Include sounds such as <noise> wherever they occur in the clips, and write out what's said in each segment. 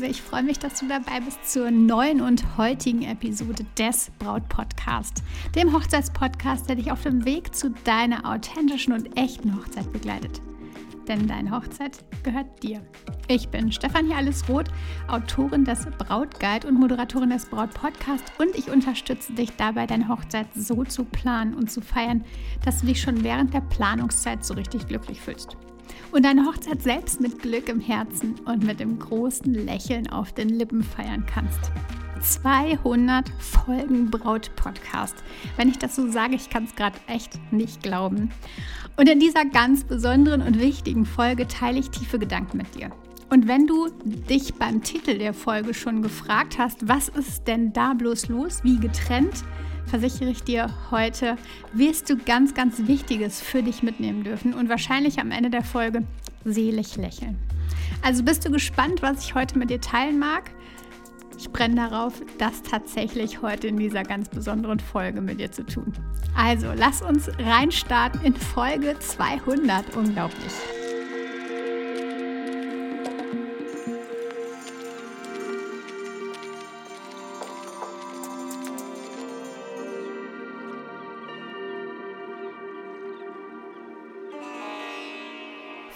Liebe, ich freue mich, dass du dabei bist zur neuen und heutigen Episode des Braut Podcast, dem Hochzeitspodcast, der dich auf dem Weg zu deiner authentischen und echten Hochzeit begleitet. Denn deine Hochzeit gehört dir. Ich bin Stefanie Allesroth, Autorin des Brautguide und Moderatorin des Braut Podcast und ich unterstütze dich dabei, deine Hochzeit so zu planen und zu feiern, dass du dich schon während der Planungszeit so richtig glücklich fühlst und deine Hochzeit selbst mit Glück im Herzen und mit dem großen Lächeln auf den Lippen feiern kannst. 200 Folgen Braut-Podcast. Wenn ich das so sage, ich kann es gerade echt nicht glauben. Und in dieser ganz besonderen und wichtigen Folge teile ich tiefe Gedanken mit dir. Und wenn du dich beim Titel der Folge schon gefragt hast, was ist denn da bloß los, wie getrennt, versichere ich dir, heute wirst du ganz, ganz Wichtiges für dich mitnehmen dürfen und wahrscheinlich am Ende der Folge selig lächeln. Also bist du gespannt, was ich heute mit dir teilen mag? Ich brenne darauf, das tatsächlich heute in dieser ganz besonderen Folge mit dir zu tun. Also lass uns reinstarten in Folge 200. Unglaublich.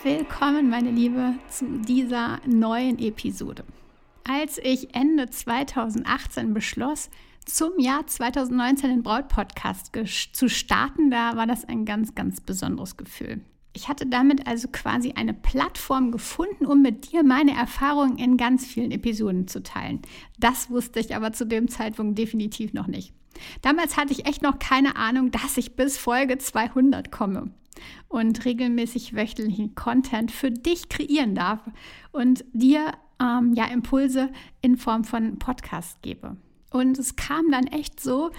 Willkommen, meine Liebe, zu dieser neuen Episode. Als ich Ende 2018 beschloss, zum Jahr 2019 den Braut-Podcast zu starten, da war das ein ganz, ganz besonderes Gefühl. Ich hatte damit also quasi eine Plattform gefunden, um mit dir meine Erfahrungen in ganz vielen Episoden zu teilen. Das wusste ich aber zu dem Zeitpunkt definitiv noch nicht. Damals hatte ich echt noch keine Ahnung, dass ich bis Folge 200 komme und regelmäßig wöchentlichen Content für dich kreieren darf und dir ähm, ja Impulse in Form von Podcast gebe. Und es kam dann echt so,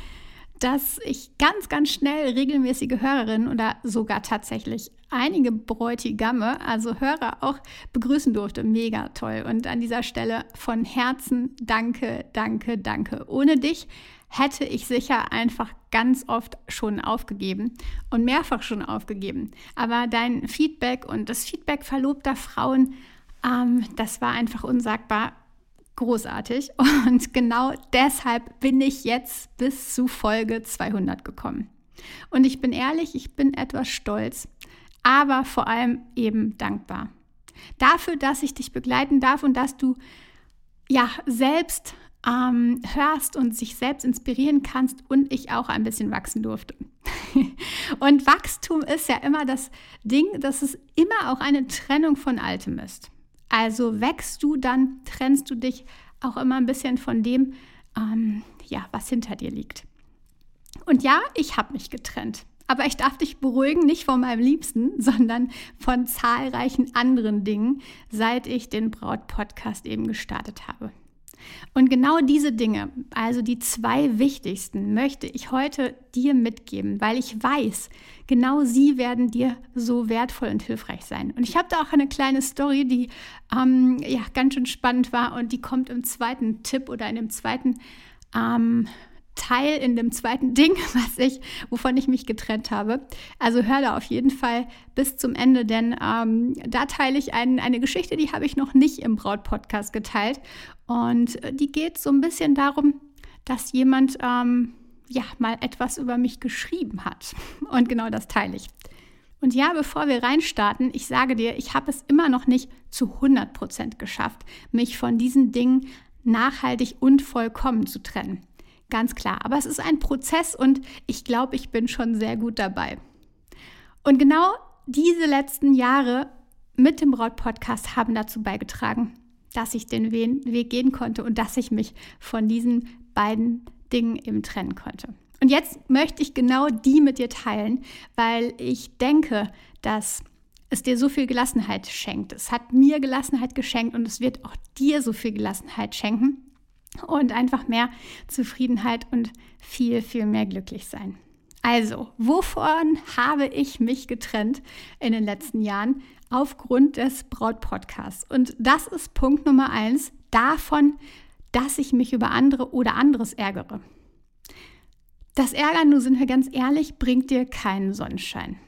dass ich ganz, ganz schnell regelmäßige Hörerinnen oder sogar tatsächlich einige Bräutigamme, also Hörer auch begrüßen durfte. Mega toll. Und an dieser Stelle von Herzen danke, danke, danke. Ohne dich hätte ich sicher einfach ganz oft schon aufgegeben und mehrfach schon aufgegeben. Aber dein Feedback und das Feedback verlobter Frauen, ähm, das war einfach unsagbar großartig. <laughs> Und genau deshalb bin ich jetzt bis zu Folge 200 gekommen. Und ich bin ehrlich, ich bin etwas stolz, aber vor allem eben dankbar. Dafür, dass ich dich begleiten darf und dass du ja selbst ähm, hörst und sich selbst inspirieren kannst und ich auch ein bisschen wachsen durfte. <laughs> und Wachstum ist ja immer das Ding, dass es immer auch eine Trennung von Altem ist. Also wächst du, dann trennst du dich auch immer ein bisschen von dem, ähm, ja, was hinter dir liegt. Und ja, ich habe mich getrennt. Aber ich darf dich beruhigen, nicht von meinem Liebsten, <laughs> sondern von zahlreichen anderen Dingen, seit ich den Braut-Podcast eben gestartet habe. Und genau diese Dinge, also die zwei wichtigsten, möchte ich heute dir mitgeben, weil ich weiß, genau sie werden dir so wertvoll und hilfreich sein. Und ich habe da auch eine kleine Story, die ähm, ja ganz schön spannend war und die kommt im zweiten Tipp oder in dem zweiten ähm, Teil in dem zweiten <laughs> Ding, was ich, wovon ich mich getrennt habe. Also hör da auf jeden Fall bis zum Ende, denn ähm, da teile ich ein, eine Geschichte, die habe ich noch nicht im Braut-Podcast geteilt. Und äh, die geht so ein bisschen darum, dass jemand ähm, ja mal etwas über mich geschrieben hat. <laughs> Und genau das teile ich. Und ja, bevor wir reinstarten, ich sage dir, ich habe es immer noch nicht zu 100 Prozent geschafft, mich von diesen Dingen nachhaltig und vollkommen zu trennen. Ganz klar. Aber es ist ein Prozess und ich glaube, ich bin schon sehr gut dabei. Und genau diese letzten Jahre mit dem Braut-Podcast haben dazu beigetragen, dass ich den Weg gehen konnte und dass ich mich von diesen beiden Dingen eben trennen konnte. Und jetzt möchte ich genau die mit dir teilen, weil ich denke, dass es dir so viel Gelassenheit schenkt. Es hat mir Gelassenheit geschenkt und es wird auch dir so viel Gelassenheit schenken und einfach mehr Zufriedenheit und viel, viel mehr glücklich sein. Also, wovon habe ich mich getrennt in den letzten Jahren? Aufgrund des Braut-Podcasts. Und das ist Punkt Nummer eins davon, dass ich mich über andere oder anderes ärgere. Das Ärgern, nur sind wir ganz ehrlich, bringt dir keinen Sonnenschein.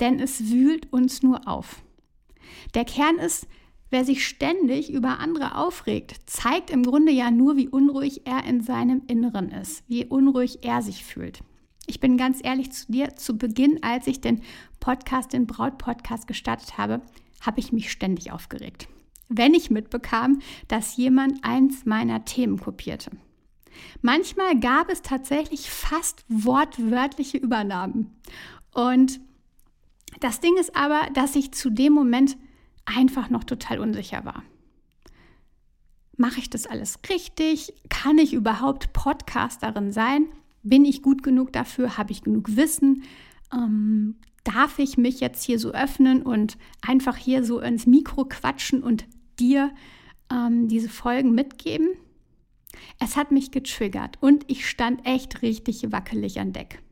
Denn es wühlt uns nur auf. Der Kern ist, Wer sich ständig über andere aufregt, zeigt im Grunde ja nur, wie unruhig er in seinem Inneren ist, wie unruhig er sich fühlt. Ich bin ganz ehrlich zu dir, zu Beginn, als ich den Podcast, den Braut-Podcast gestartet habe, habe ich mich ständig aufgeregt. Wenn ich mitbekam, dass jemand eins meiner Themen kopierte. Manchmal gab es tatsächlich fast wortwörtliche Übernahmen. Und das Ding ist aber, dass ich zu dem Moment einfach noch total unsicher war. Mache ich das alles richtig? Kann ich überhaupt Podcasterin sein? Bin ich gut genug dafür? Habe ich genug Wissen? Ähm, darf ich mich jetzt hier so öffnen und einfach hier so ins Mikro quatschen und dir ähm, diese Folgen mitgeben? Es hat mich getriggert und ich stand echt richtig wackelig an Deck,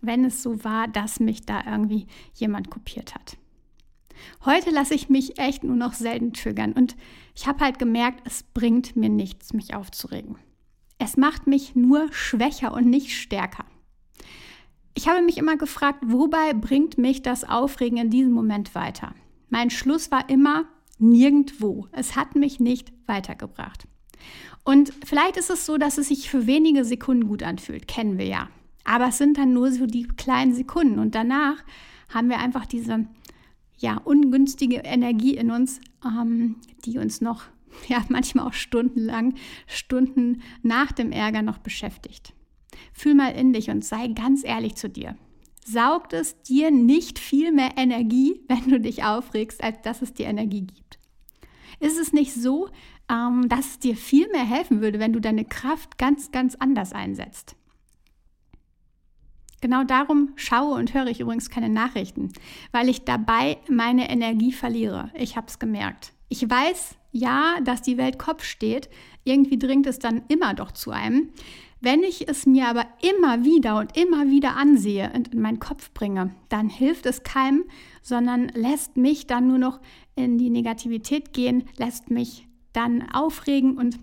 wenn es so war, dass mich da irgendwie jemand kopiert hat. Heute lasse ich mich echt nur noch selten triggern und ich habe halt gemerkt, es bringt mir nichts, mich aufzuregen. Es macht mich nur schwächer und nicht stärker. Ich habe mich immer gefragt, wobei bringt mich das Aufregen in diesem Moment weiter? Mein Schluss war immer nirgendwo. Es hat mich nicht weitergebracht. Und vielleicht ist es so, dass es sich für wenige Sekunden gut anfühlt, kennen wir ja. Aber es sind dann nur so die kleinen Sekunden und danach haben wir einfach diese ja, ungünstige Energie in uns, ähm, die uns noch, <laughs> ja, manchmal auch stundenlang, Stunden nach dem Ärger noch beschäftigt. Fühl mal in dich und sei ganz ehrlich zu dir. Saugt es dir nicht viel mehr Energie, <laughs> wenn du dich aufregst, als dass es dir Energie gibt? Ist es nicht so, ähm, dass es dir viel mehr helfen würde, wenn du deine Kraft ganz, ganz anders einsetzt? Genau darum schaue und höre ich übrigens keine Nachrichten, weil ich dabei meine Energie verliere. Ich habe es gemerkt. Ich weiß ja, dass die Welt Kopf steht. Irgendwie dringt es dann immer doch zu einem. Wenn ich es mir aber immer wieder und immer wieder ansehe und in meinen Kopf bringe, dann hilft es keinem, sondern lässt mich dann nur noch in die Negativität gehen, lässt mich dann aufregen und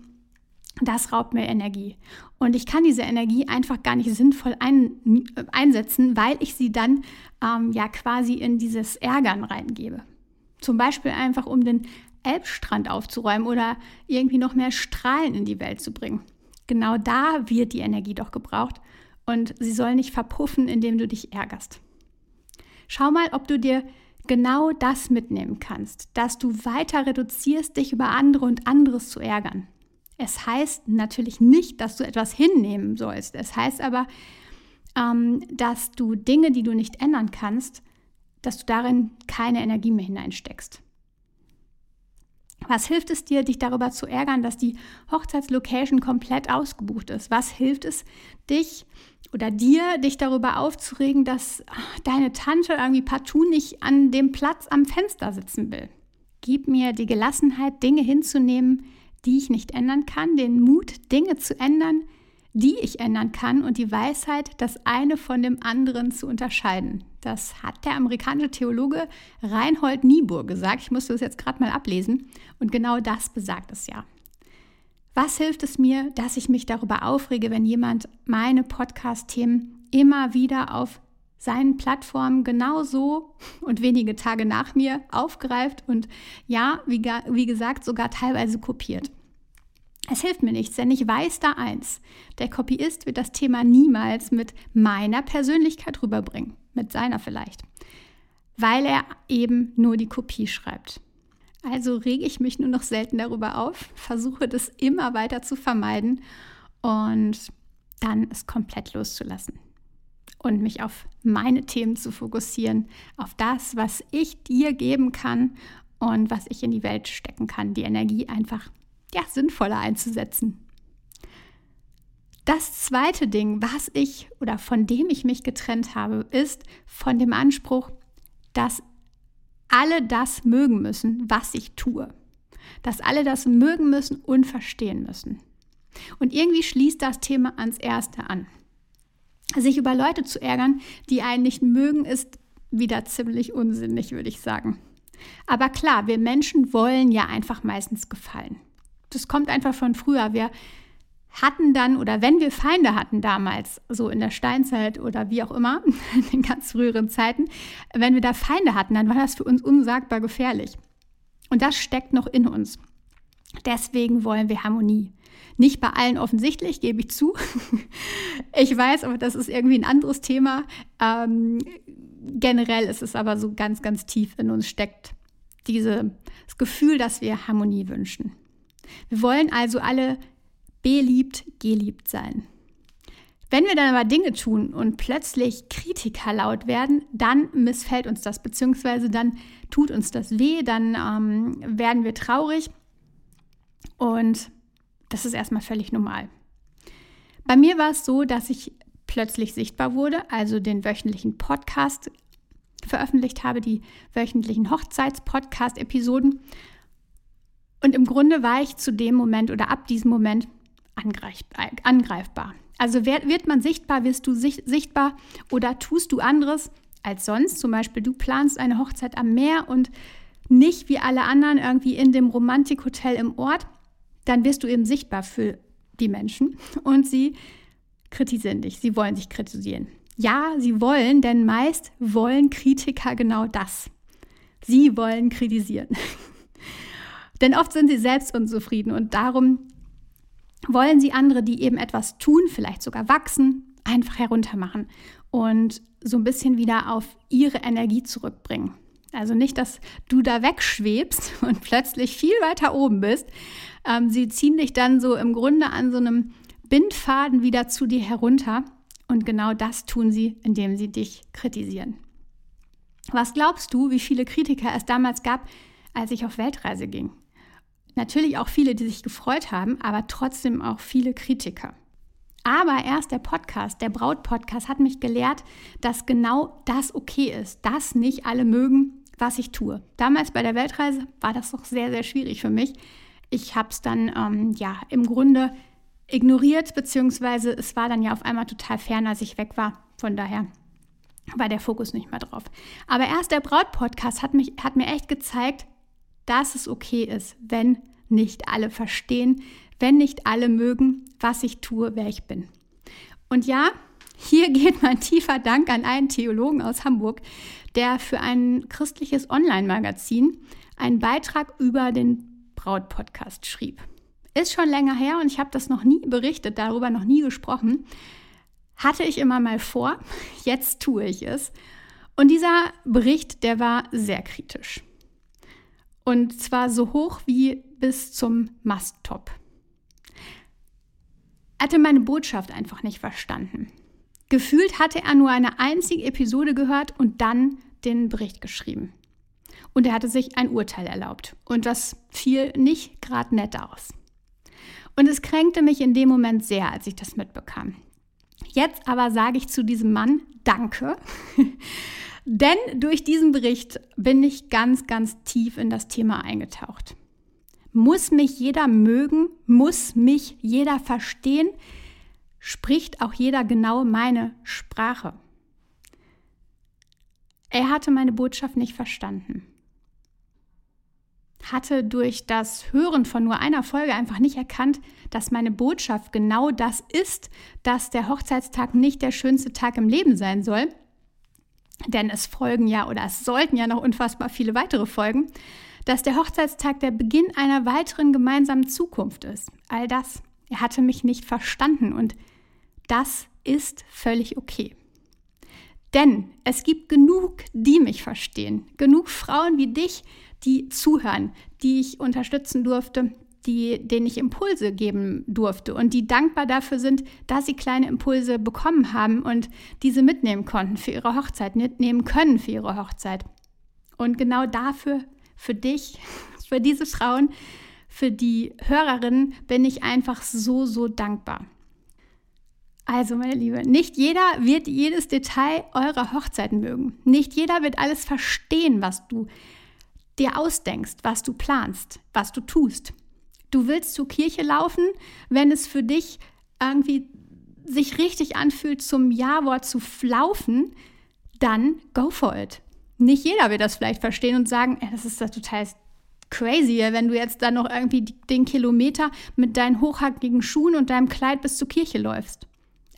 das raubt mir Energie. Und ich kann diese Energie einfach gar nicht sinnvoll ein, äh, einsetzen, weil ich sie dann ähm, ja quasi in dieses Ärgern reingebe. Zum Beispiel einfach, um den Elbstrand aufzuräumen oder irgendwie noch mehr Strahlen in die Welt zu bringen. Genau da wird die Energie doch gebraucht und sie soll nicht verpuffen, indem du dich ärgerst. Schau mal, ob du dir genau das mitnehmen kannst, dass du weiter reduzierst, dich über andere und anderes zu ärgern. Es heißt natürlich nicht, dass du etwas hinnehmen sollst. Es heißt aber, ähm, dass du Dinge, die du nicht ändern kannst, dass du darin keine Energie mehr hineinsteckst. Was hilft es dir, dich darüber zu ärgern, dass die Hochzeitslocation komplett ausgebucht ist? Was hilft es dich oder dir, dich darüber aufzuregen, dass deine Tante irgendwie partout nicht an dem Platz am Fenster sitzen will? Gib mir die Gelassenheit, Dinge hinzunehmen, die ich nicht ändern kann, den Mut, Dinge zu ändern, die ich ändern kann und die Weisheit, das eine von dem anderen zu unterscheiden. Das hat der amerikanische Theologe Reinhold Niebuhr gesagt. Ich musste das jetzt gerade mal ablesen. Und genau das besagt es ja. Was hilft es mir, dass ich mich darüber aufrege, wenn jemand meine Podcast-Themen immer wieder auf seinen Plattformen genauso und wenige Tage nach mir aufgreift und ja, wie, wie gesagt, sogar teilweise kopiert. Es hilft mir nichts, denn ich weiß da eins. Der Kopiist wird das Thema niemals mit meiner Persönlichkeit rüberbringen, mit seiner vielleicht, weil er eben nur die Kopie schreibt. Also rege ich mich nur noch selten darüber auf, versuche das immer weiter zu vermeiden und dann es komplett loszulassen und mich auf meine Themen zu fokussieren, auf das, was ich dir geben kann und was ich in die Welt stecken kann, die Energie einfach ja, sinnvoller einzusetzen. Das zweite Ding, was ich oder von dem ich mich getrennt habe, ist von dem Anspruch, dass alle das mögen müssen, was ich tue. Dass alle das mögen müssen und verstehen müssen. Und irgendwie schließt das Thema ans erste an. Sich über Leute zu ärgern, die einen nicht mögen, ist wieder ziemlich unsinnig, würde ich sagen. Aber klar, wir Menschen wollen ja einfach meistens gefallen. Das kommt einfach von früher. Wir hatten dann oder wenn wir Feinde hatten damals, so in der Steinzeit oder wie auch immer, <laughs> in den ganz früheren Zeiten, wenn wir da Feinde hatten, dann war das für uns unsagbar gefährlich. Und das steckt noch in uns. Deswegen wollen wir Harmonie. Nicht bei allen offensichtlich, gebe ich zu. <laughs> ich weiß, aber das ist irgendwie ein anderes Thema. Ähm, generell ist es aber so ganz, ganz tief in uns steckt dieses Gefühl, dass wir Harmonie wünschen. Wir wollen also alle beliebt, geliebt sein. Wenn wir dann aber Dinge tun und plötzlich Kritiker laut werden, dann missfällt uns das, beziehungsweise dann tut uns das weh, dann ähm, werden wir traurig und das ist erstmal völlig normal. Bei mir war es so, dass ich plötzlich sichtbar wurde, also den wöchentlichen Podcast veröffentlicht habe, die wöchentlichen Hochzeits-Podcast-Episoden. Und im Grunde war ich zu dem Moment oder ab diesem Moment angreifbar. Also wird man sichtbar, wirst du sichtbar oder tust du anderes als sonst. Zum Beispiel, du planst eine Hochzeit am Meer und nicht wie alle anderen irgendwie in dem Romantikhotel im Ort, dann wirst du eben sichtbar für die Menschen und sie kritisieren dich. Sie wollen sich kritisieren. Ja, sie wollen, denn meist wollen Kritiker genau das. Sie wollen kritisieren. <laughs> denn oft sind sie selbst unzufrieden und darum wollen sie andere, die eben etwas tun, vielleicht sogar wachsen, einfach heruntermachen und so ein bisschen wieder auf ihre Energie zurückbringen. Also nicht, dass du da wegschwebst <laughs> und plötzlich viel weiter oben bist. Ähm, sie ziehen dich dann so im Grunde an so einem Bindfaden wieder zu dir herunter. Und genau das tun sie, indem sie dich kritisieren. Was glaubst du, wie viele Kritiker es damals gab, als ich auf Weltreise ging? Natürlich auch viele, die sich gefreut haben, aber trotzdem auch viele Kritiker. Aber erst der Podcast, der Braut-Podcast, hat mich gelehrt, dass genau das okay ist, dass nicht alle mögen, was ich tue. Damals bei der Weltreise war das doch sehr, sehr schwierig für mich. Ich habe es dann ähm, ja im Grunde ignoriert, beziehungsweise es war dann ja auf einmal total fern, als ich weg war. Von daher war der Fokus nicht mehr drauf. Aber erst der Braut-Podcast hat, hat mir echt gezeigt, dass es okay ist, wenn nicht alle verstehen, wenn nicht alle mögen, was ich tue, wer ich bin. Und ja, hier <laughs> geht mein tiefer Dank an einen Theologen aus Hamburg, der für ein christliches Online-Magazin einen Beitrag über den Braut-Podcast schrieb. Ist schon länger her und ich habe das noch nie berichtet, darüber noch nie gesprochen. Hatte ich immer mal vor, <laughs> jetzt tue ich es. Und dieser Bericht, der war sehr kritisch. Und zwar so hoch wie bis zum Masttop. Hatte meine Botschaft einfach nicht verstanden. Gefühlt hatte er nur eine einzige Episode gehört und dann den Bericht geschrieben. Und er hatte sich ein Urteil erlaubt. Und das fiel nicht gerade nett aus. Und es kränkte mich in dem Moment sehr, als ich das mitbekam. Jetzt aber sage ich zu diesem Mann Danke, <laughs> denn durch diesen Bericht bin ich ganz, ganz tief in das Thema eingetaucht. Muss mich jeder mögen? Muss mich jeder verstehen? Spricht auch jeder genau meine Sprache? Er hatte meine Botschaft nicht verstanden. Hatte durch das Hören von nur einer Folge einfach nicht erkannt, dass meine Botschaft genau das ist, dass der Hochzeitstag nicht der schönste Tag im Leben sein soll. Denn es folgen ja oder es sollten ja noch unfassbar viele weitere Folgen dass der Hochzeitstag der Beginn einer weiteren gemeinsamen Zukunft ist. All das. Er hatte mich nicht verstanden und das ist völlig okay. Denn es gibt genug, die mich verstehen. Genug Frauen wie dich, die zuhören, die ich unterstützen durfte, die, denen ich Impulse geben durfte und die dankbar dafür sind, dass sie kleine Impulse bekommen haben und diese mitnehmen konnten für ihre Hochzeit, mitnehmen können für ihre Hochzeit. Und genau dafür für dich, <laughs> für diese Frauen, für die Hörerinnen bin ich einfach so, so dankbar. Also, meine Liebe, nicht jeder wird jedes Detail eurer Hochzeit mögen. Nicht jeder wird alles verstehen, was du dir ausdenkst, was du planst, was du tust. Du willst zur Kirche laufen, wenn es für dich irgendwie sich richtig anfühlt, zum Ja-Wort zu laufen, dann go for it nicht jeder wird das vielleicht verstehen und sagen, das ist das total crazy, wenn du jetzt dann noch irgendwie den Kilometer mit deinen hochhackigen Schuhen und deinem Kleid bis zur Kirche läufst.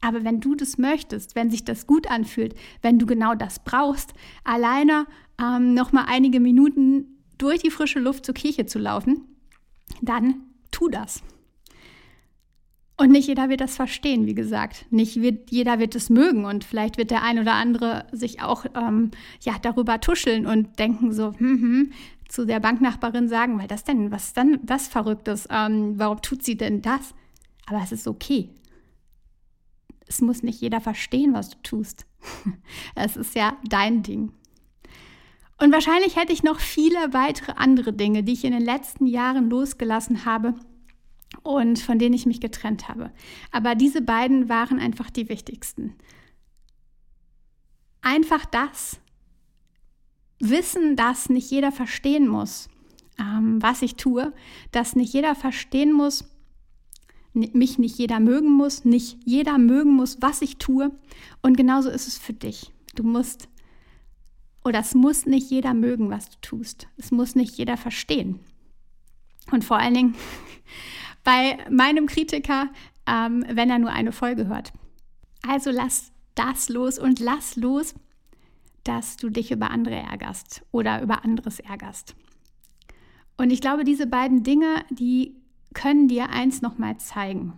Aber wenn du das möchtest, wenn sich das gut anfühlt, wenn du genau das brauchst, alleine ähm, noch mal einige Minuten durch die frische Luft zur Kirche zu laufen, dann tu das. Und nicht jeder wird das verstehen, wie gesagt. Nicht wird, jeder wird es mögen und vielleicht wird der ein oder andere sich auch ähm, ja, darüber tuscheln und denken so, hm, hm, zu der Banknachbarin sagen, weil das denn, was dann das Verrücktes, ähm, warum tut sie denn das? Aber es ist okay. Es muss nicht jeder verstehen, was du tust. <laughs> Es ist ja dein Ding. Und wahrscheinlich hätte ich noch viele weitere andere Dinge, die ich in den letzten Jahren losgelassen habe und von denen ich mich getrennt habe. Aber diese beiden waren einfach die wichtigsten. Einfach das, Wissen, dass nicht jeder verstehen muss, ähm, was ich tue, dass nicht jeder verstehen muss, mich nicht jeder mögen muss, nicht jeder mögen muss, was ich tue. Und genauso ist es für dich. Du musst, oder es muss nicht jeder mögen, was du tust. Es muss nicht jeder verstehen. Und vor allen Dingen <laughs> bei meinem Kritiker, ähm, wenn er nur eine Folge hört. Also lass das los und lass los, dass du dich über andere ärgerst oder über anderes ärgerst. Und ich glaube, diese beiden Dinge, die können dir eins nochmal zeigen,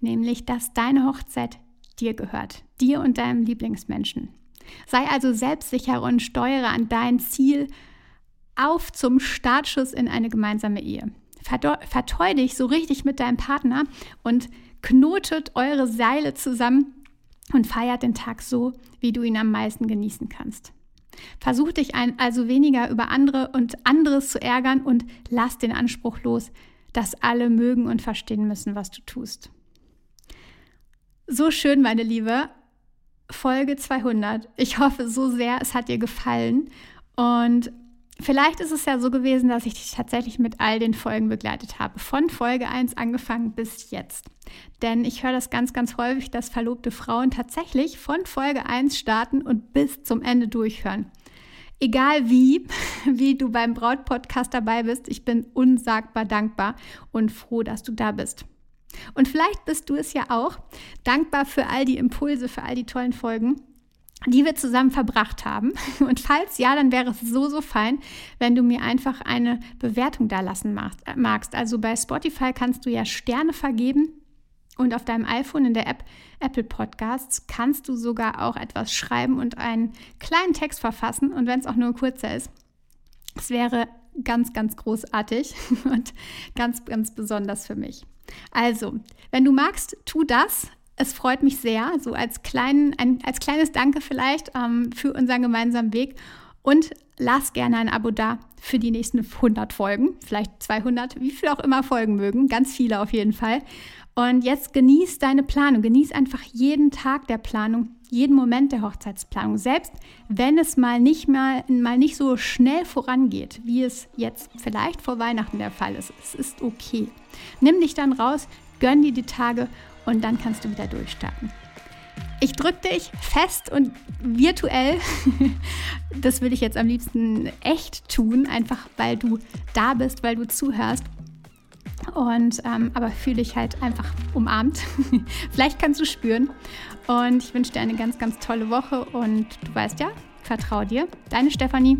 nämlich, dass deine Hochzeit dir gehört, dir und deinem Lieblingsmenschen. Sei also selbstsicher und steuere an dein Ziel auf zum Startschuss in eine gemeinsame Ehe. Verteu dich so richtig mit deinem Partner und knotet eure Seile zusammen und feiert den Tag so, wie du ihn am meisten genießen kannst. Versuch dich also weniger über andere und anderes zu ärgern und lass den Anspruch los, dass alle mögen und verstehen müssen, was du tust. So schön, meine Liebe. Folge 200. Ich hoffe so sehr, es hat dir gefallen. Und vielleicht ist es ja so gewesen, dass ich dich tatsächlich mit all den Folgen begleitet habe. Von Folge 1 angefangen bis jetzt. Denn ich höre das ganz, ganz häufig, dass verlobte Frauen tatsächlich von Folge 1 starten und bis zum Ende durchhören. Egal wie, <laughs> wie du beim Braut-Podcast dabei bist, ich bin unsagbar dankbar und froh, dass du da bist. Und vielleicht bist du es ja auch, dankbar für all die Impulse, für all die tollen Folgen, die wir zusammen verbracht haben. <laughs> Und falls ja, dann wäre es so, so fein, wenn du mir einfach eine Bewertung da lassen magst. Also bei Spotify kannst du ja Sterne vergeben und auf deinem iPhone in der App Apple Podcasts kannst du sogar auch etwas schreiben und einen kleinen Text verfassen. Und wenn es auch nur kurzer ist, es wäre ganz, ganz großartig <laughs> und ganz, ganz besonders für mich. Also, wenn du magst, tu das. Es freut mich sehr, so als, kleinen, ein, als kleines Danke vielleicht ähm, für unseren gemeinsamen Weg. Und lass gerne ein Abo da für die nächsten 100 Folgen, vielleicht 200, wie viel auch immer Folgen mögen, ganz viele auf jeden Fall. Und jetzt genieß deine Planung, genieß einfach jeden Tag der Planung, jeden Moment der Hochzeitsplanung, selbst wenn es mal nicht mal, mal nicht so schnell vorangeht, wie es jetzt vielleicht vor Weihnachten der Fall ist. Es ist okay. Nimm dich dann raus, gönn dir die Tage und dann kannst du wieder durchstarten. Ich drücke dich fest und virtuell. <laughs> Das will ich jetzt am liebsten echt tun, einfach weil du da bist, weil du zuhörst und ähm, aber fühle dich halt einfach umarmt. <laughs> Vielleicht kannst du spüren. Und ich wünsche dir eine ganz, ganz tolle Woche und du weißt ja, vertrau dir. Deine Stefanie.